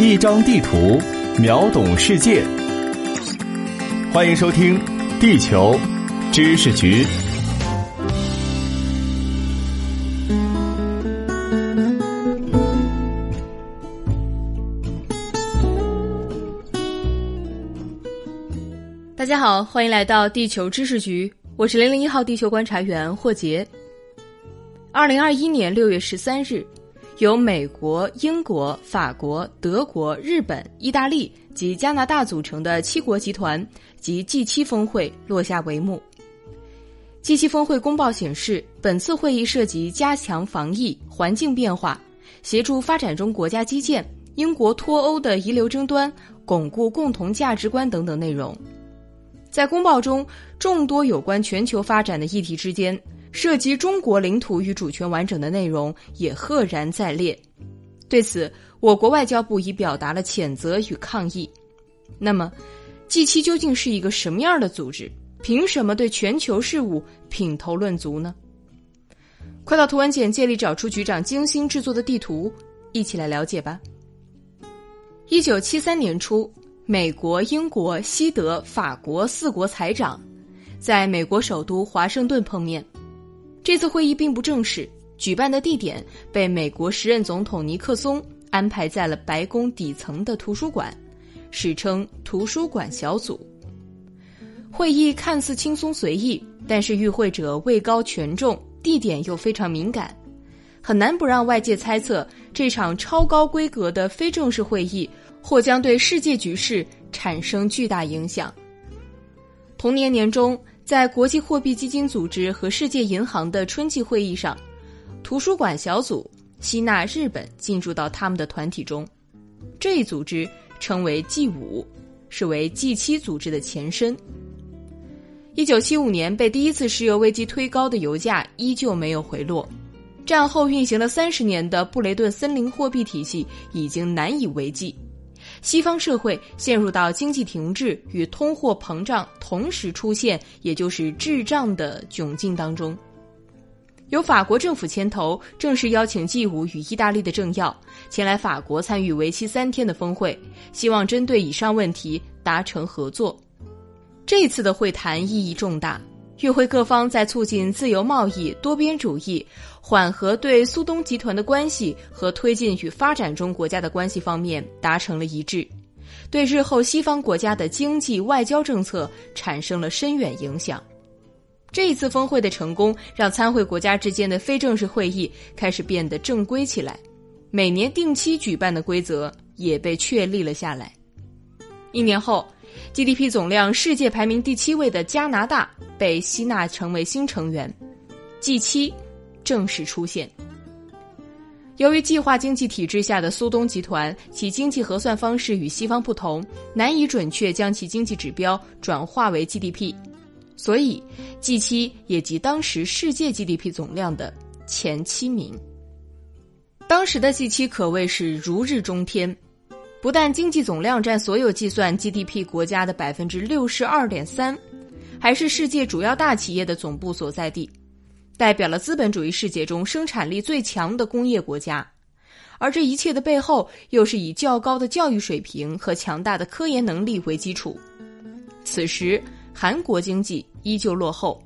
一张地图，秒懂世界。欢迎收听《地球知识局》。大家好，欢迎来到《地球知识局》，我是零零一号地球观察员霍杰。二零二一年六月十三日。由美国、英国、法国、德国、日本、意大利及加拿大组成的七国集团及 G7 峰会落下帷幕。G7 峰会公报显示，本次会议涉及加强防疫、环境变化、协助发展中国家基建、英国脱欧的遗留争端、巩固共同价值观等等内容。在公报中，众多有关全球发展的议题之间。涉及中国领土与主权完整的内容也赫然在列，对此，我国外交部已表达了谴责与抗议。那么，G7 究竟是一个什么样的组织？凭什么对全球事务品头论足呢？快到图文简介里找出局长精心制作的地图，一起来了解吧。一九七三年初，美国、英国、西德、法国四国财长在美国首都华盛顿碰面。这次会议并不正式，举办的地点被美国时任总统尼克松安排在了白宫底层的图书馆，史称“图书馆小组”。会议看似轻松随意，但是与会者位高权重，地点又非常敏感，很难不让外界猜测这场超高规格的非正式会议或将对世界局势产生巨大影响。同年年中。在国际货币基金组织和世界银行的春季会议上，图书馆小组吸纳日本进入到他们的团体中，这一组织称为 G 五，是为 G 七组织的前身。一九七五年被第一次石油危机推高的油价依旧没有回落，战后运行了三十年的布雷顿森林货币体系已经难以为继。西方社会陷入到经济停滞与通货膨胀同时出现，也就是滞胀的窘境当中。由法国政府牵头，正式邀请 G 五与意大利的政要前来法国参与为期三天的峰会，希望针对以上问题达成合作。这次的会谈意义重大。与会各方在促进自由贸易、多边主义、缓和对苏东集团的关系和推进与发展中国家的关系方面达成了一致，对日后西方国家的经济外交政策产生了深远影响。这一次峰会的成功，让参会国家之间的非正式会议开始变得正规起来，每年定期举办的规则也被确立了下来。一年后。GDP 总量世界排名第七位的加拿大被吸纳成为新成员，G7 正式出现。由于计划经济体制下的苏东集团，其经济核算方式与西方不同，难以准确将其经济指标转化为 GDP，所以 G7 也即当时世界 GDP 总量的前七名。当时的 G7 可谓是如日中天。不但经济总量占所有计算 GDP 国家的百分之六十二点三，还是世界主要大企业的总部所在地，代表了资本主义世界中生产力最强的工业国家。而这一切的背后，又是以较高的教育水平和强大的科研能力为基础。此时，韩国经济依旧落后，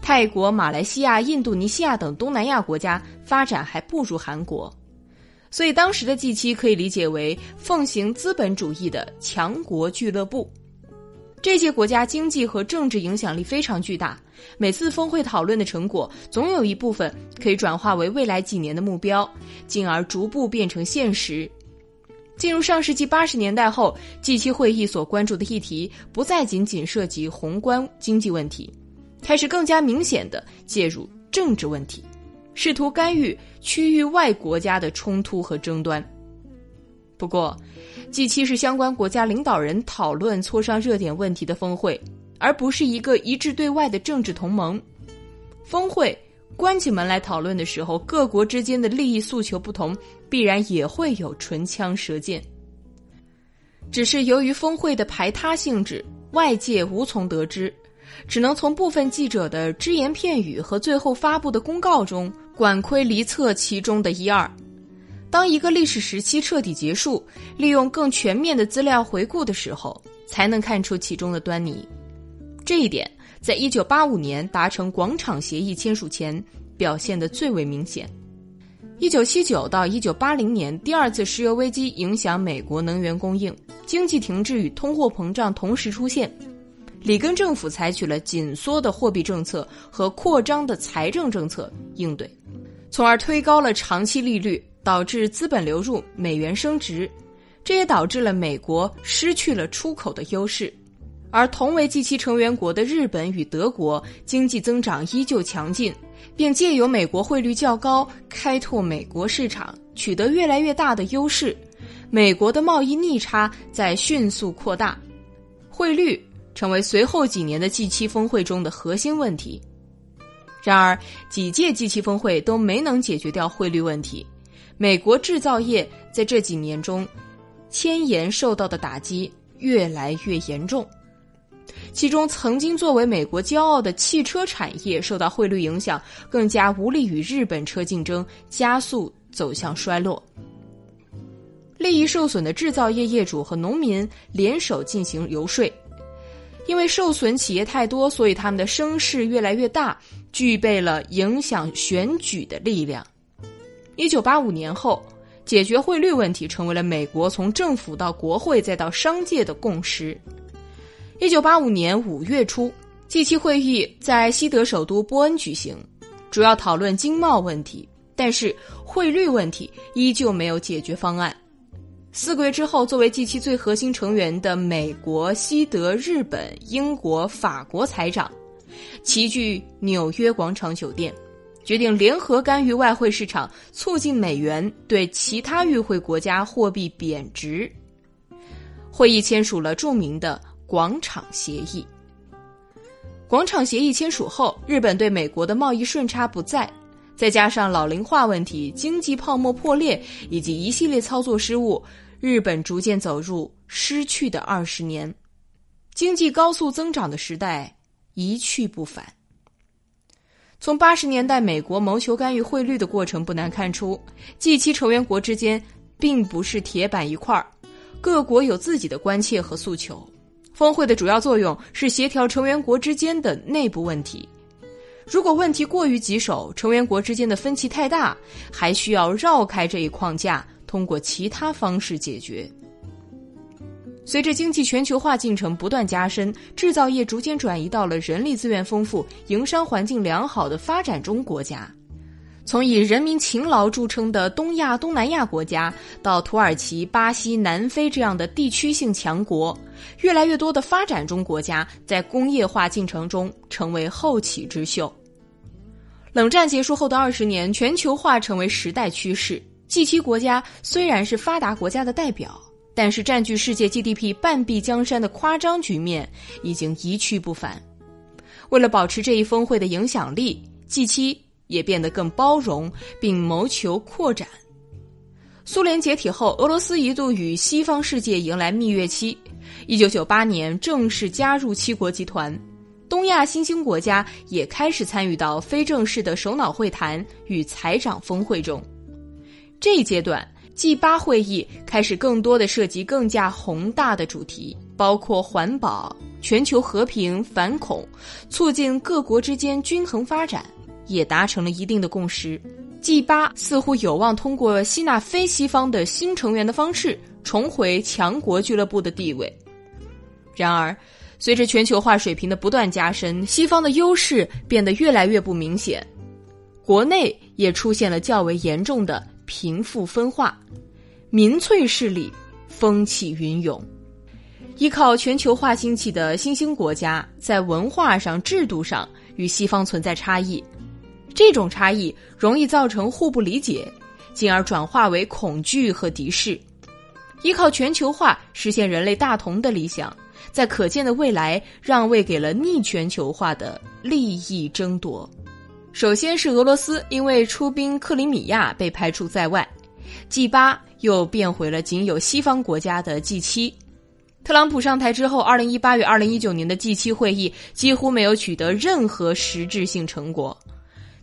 泰国、马来西亚、印度尼西亚等东南亚国家发展还不如韩国。所以，当时的 G 七可以理解为奉行资本主义的强国俱乐部。这些国家经济和政治影响力非常巨大，每次峰会讨论的成果，总有一部分可以转化为未来几年的目标，进而逐步变成现实。进入上世纪八十年代后，G7 会议所关注的议题不再仅仅涉及宏观经济问题，开始更加明显的介入政治问题。试图干预区域外国家的冲突和争端。不过，G7 是相关国家领导人讨论磋商热点问题的峰会，而不是一个一致对外的政治同盟。峰会关起门来讨论的时候，各国之间的利益诉求不同，必然也会有唇枪舌剑。只是由于峰会的排他性质，外界无从得知。只能从部分记者的只言片语和最后发布的公告中，管窥离测其中的一二。当一个历史时期彻底结束，利用更全面的资料回顾的时候，才能看出其中的端倪。这一点，在一九八五年达成广场协议签署前，表现得最为明显。一九七九到一九八零年，第二次石油危机影响美国能源供应，经济停滞与通货膨胀同时出现。里根政府采取了紧缩的货币政策和扩张的财政政策应对，从而推高了长期利率。导致资本流入，美元升值，这也导致了美国失去了出口的优势，而同为 G7 成员国的日本与德国经济增长依旧强劲，并借由美国汇率较高开拓美国市场，取得越来越大的优势。美国的贸易逆差在迅速扩大，汇率成为随后几年的 G7 峰会中的核心问题。然而，几届 G7 峰会都没能解决掉汇率问题。美国制造业在这几年中，千言受到的打击越来越严重。其中，曾经作为美国骄傲的汽车产业受到汇率影响，更加无力与日本车竞争，加速走向衰落。利益受损的制造业业主和农民联手进行游说，因为受损企业太多，所以他们的声势越来越大，具备了影响选举的力量。一九八五年后，解决汇率问题成为了美国从政府到国会再到商界的共识。一九八五年五月初，G7 会议在西德首都波恩举行，主要讨论经贸问题，但是汇率问题依旧没有解决方案。四个月之后，作为 G7 最核心成员的美国、西德、日本、英国、法国财长齐聚纽约广场酒店。决定联合干预外汇市场，促进美元对其他与会国家货币贬值。会议签署了著名的广场协议。广场协议签署后，日本对美国的贸易顺差不再，再加上老龄化问题、经济泡沫破裂以及一系列操作失误，日本逐渐走入失去的二十年，经济高速增长的时代一去不返。从八十年代美国谋求干预汇率的过程不难看出，G7 成员国之间并不是铁板一块儿，各国有自己的关切和诉求。峰会的主要作用是协调成员国之间的内部问题。如果问题过于棘手，成员国之间的分歧太大，还需要绕开这一框架，通过其他方式解决。随着经济全球化进程不断加深，制造业逐渐转移到了人力资源丰富、营商环境良好的发展中国家。从以人民勤劳著称的东亚、东南亚国家，到土耳其、巴西、南非这样的地区性强国，越来越多的发展中国家在工业化进程中成为后起之秀。冷战结束后的二十年，全球化成为时代趋势。G7 国家虽然是发达国家的代表。但是，占据世界 GDP 半壁江山的夸张局面已经一去不返。为了保持这一峰会的影响力，G7 也变得更包容，并谋求扩展。苏联解体后，俄罗斯一度与西方世界迎来蜜月期。一九九八年正式加入七国集团，东亚新兴国家也开始参与到非正式的首脑会谈与财长峰会中。这一阶段。G 八会议开始更多的涉及更加宏大的主题，包括环保、全球和平、反恐、促进各国之间均衡发展，也达成了一定的共识。G 八似乎有望通过吸纳非西方的新成员的方式，重回强国俱乐部的地位。然而，随着全球化水平的不断加深，西方的优势变得越来越不明显，国内也出现了较为严重的。贫富分化，民粹势力风起云涌，依靠全球化兴起的新兴国家，在文化上、制度上与西方存在差异，这种差异容易造成互不理解，进而转化为恐惧和敌视。依靠全球化实现人类大同的理想，在可见的未来让位给了逆全球化的利益争夺。首先是俄罗斯，因为出兵克里米亚被排除在外；G 八又变回了仅有西方国家的 G 七。特朗普上台之后，二零一八与二零一九年的 G 七会议几乎没有取得任何实质性成果。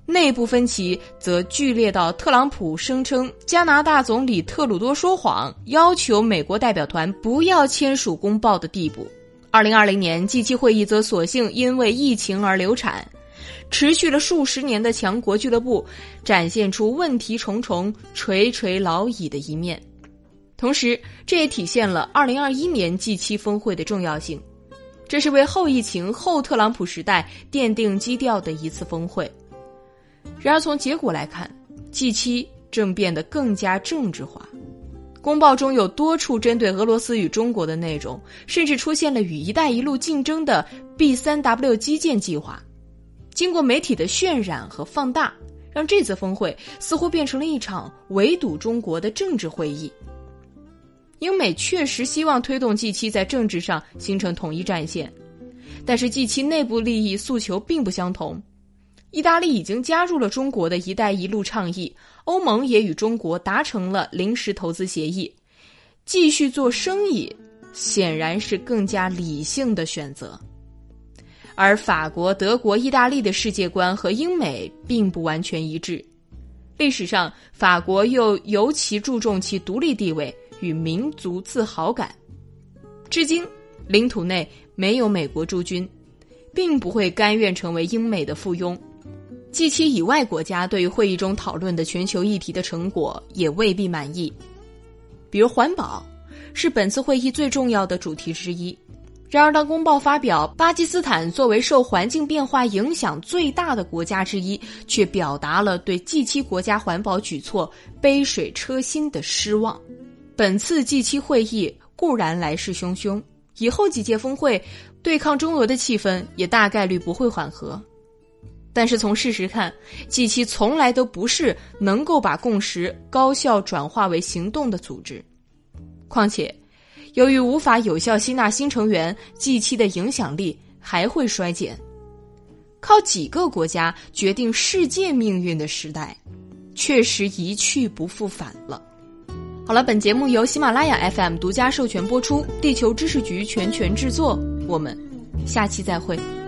内部分歧则剧烈到特朗普声称加拿大总理特鲁多说谎，要求美国代表团不要签署公报的地步。二零二零年 G7 会议则索性因为疫情而流产，持续了数十年的强国俱乐部展现出问题重重、垂垂老矣的一面。同时，这也体现了二零二一年 G7 峰会的重要性。这是为后疫情、后特朗普时代奠定基调的一次峰会。然而，从结果来看，G7 正变得更加政治化。公报中有多处针对俄罗斯与中国的内容，甚至出现了与“一带一路”竞争的 B3W 基建计划。经过媒体的渲染和放大，让这次峰会似乎变成了一场围堵中国的政治会议。英美确实希望推动 G7 在政治上形成统一战线，但是 G7 内部利益诉求并不相同。意大利已经加入了中国的一带一路倡议，欧盟也与中国达成了临时投资协议，继续做生意显然是更加理性的选择。而法国、德国、意大利的世界观和英美并不完全一致。历史上，法国又尤其注重其独立地位与民族自豪感，至今领土内没有美国驻军，并不会甘愿成为英美的附庸。G7 以外国家对于会议中讨论的全球议题的成果也未必满意，比如环保是本次会议最重要的主题之一。然而，当公报发表，巴基斯坦作为受环境变化影响最大的国家之一，却表达了对 G7 国家环保举措杯水车薪的失望。本次 G7 会议固然来势汹汹，以后几届峰会对抗中俄的气氛也大概率不会缓和。但是从事实看，G7 从来都不是能够把共识高效转化为行动的组织。况且，由于无法有效吸纳新成员，G7 的影响力还会衰减。靠几个国家决定世界命运的时代，确实一去不复返了。好了，本节目由喜马拉雅 FM 独家授权播出，地球知识局全权制作。我们下期再会。